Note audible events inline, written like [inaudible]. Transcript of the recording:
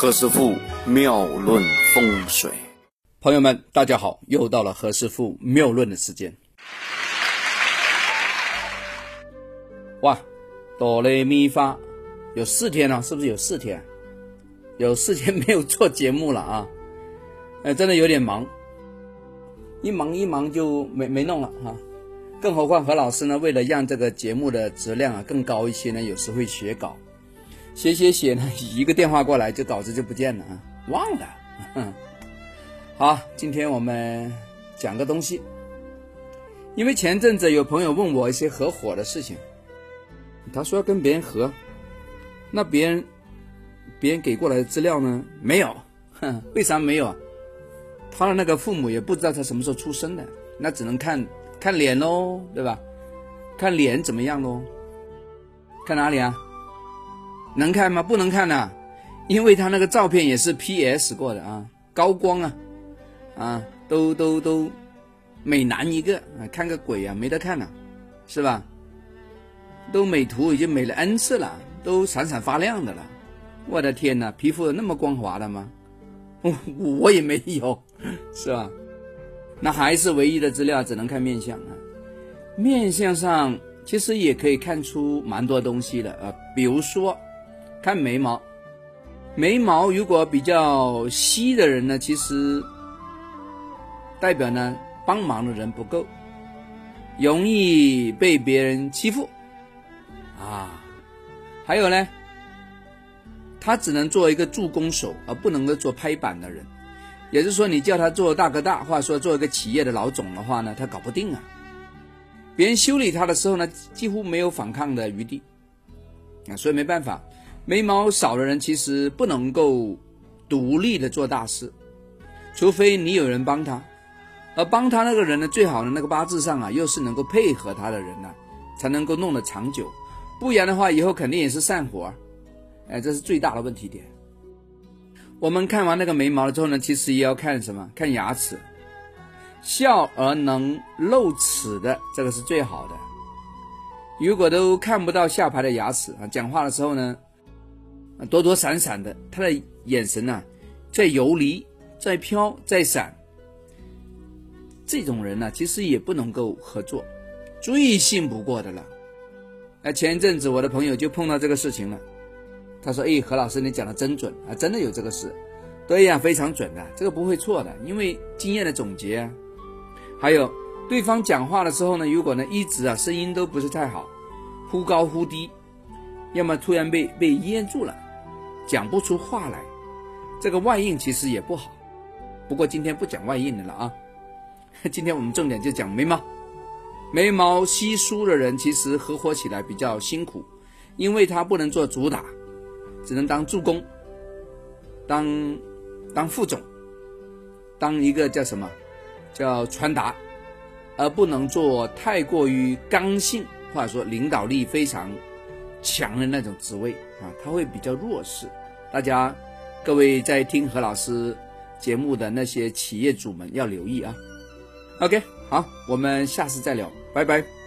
何师傅妙论风水，朋友们，大家好，又到了何师傅妙论的时间。哇，哆来咪发，有四天了，是不是有四天？有四天没有做节目了啊！[laughs] 哎，真的有点忙，一忙一忙就没没弄了哈。更何况何老师呢，为了让这个节目的质量啊更高一些呢，有时会写稿。写写写呢，[laughs] 一个电话过来，就导致就不见了啊，忘了。[laughs] 好，今天我们讲个东西，因为前阵子有朋友问我一些合伙的事情，他说要跟别人合，那别人别人给过来的资料呢没有，哼，[laughs] 为啥没有？他的那个父母也不知道他什么时候出生的，那只能看看脸喽，对吧？看脸怎么样喽？看哪里啊？能看吗？不能看呐，因为他那个照片也是 PS 过的啊，高光啊，啊，都都都美男一个啊，看个鬼啊，没得看了，是吧？都美图已经美了 N 次了，都闪闪发亮的了，我的天哪，皮肤有那么光滑的吗？我 [laughs] 我也没有，是吧？那还是唯一的资料，只能看面相啊。面相上其实也可以看出蛮多东西的啊，比如说。看眉毛，眉毛如果比较稀的人呢，其实代表呢帮忙的人不够，容易被别人欺负啊。还有呢，他只能做一个助攻手，而不能够做拍板的人。也就是说，你叫他做大哥大，或者说做一个企业的老总的话呢，他搞不定啊。别人修理他的时候呢，几乎没有反抗的余地啊，所以没办法。眉毛少的人其实不能够独立的做大事，除非你有人帮他，而帮他那个人呢，最好的那个八字上啊，又是能够配合他的人呢，才能够弄得长久，不然的话，以后肯定也是散伙，哎，这是最大的问题点。我们看完那个眉毛了之后呢，其实也要看什么？看牙齿，笑而能露齿的，这个是最好的。如果都看不到下排的牙齿啊，讲话的时候呢？躲躲闪闪的，他的眼神呢，在游离，在飘，在闪。这种人呢，其实也不能够合作，最信不过的了。那前一阵子我的朋友就碰到这个事情了，他说：“哎，何老师，你讲的真准啊，真的有这个事。”对呀，非常准的，这个不会错的，因为经验的总结啊。还有对方讲话的时候呢，如果呢一直啊声音都不是太好，忽高忽低，要么突然被被噎住了。讲不出话来，这个外应其实也不好。不过今天不讲外应的了啊，[laughs] 今天我们重点就讲眉毛。眉毛稀疏的人其实合伙起来比较辛苦，因为他不能做主打，只能当助攻，当当副总，当一个叫什么，叫传达，而不能做太过于刚性或者说领导力非常强的那种职位啊，他会比较弱势。大家，各位在听何老师节目的那些企业主们要留意啊。OK，好，我们下次再聊，拜拜。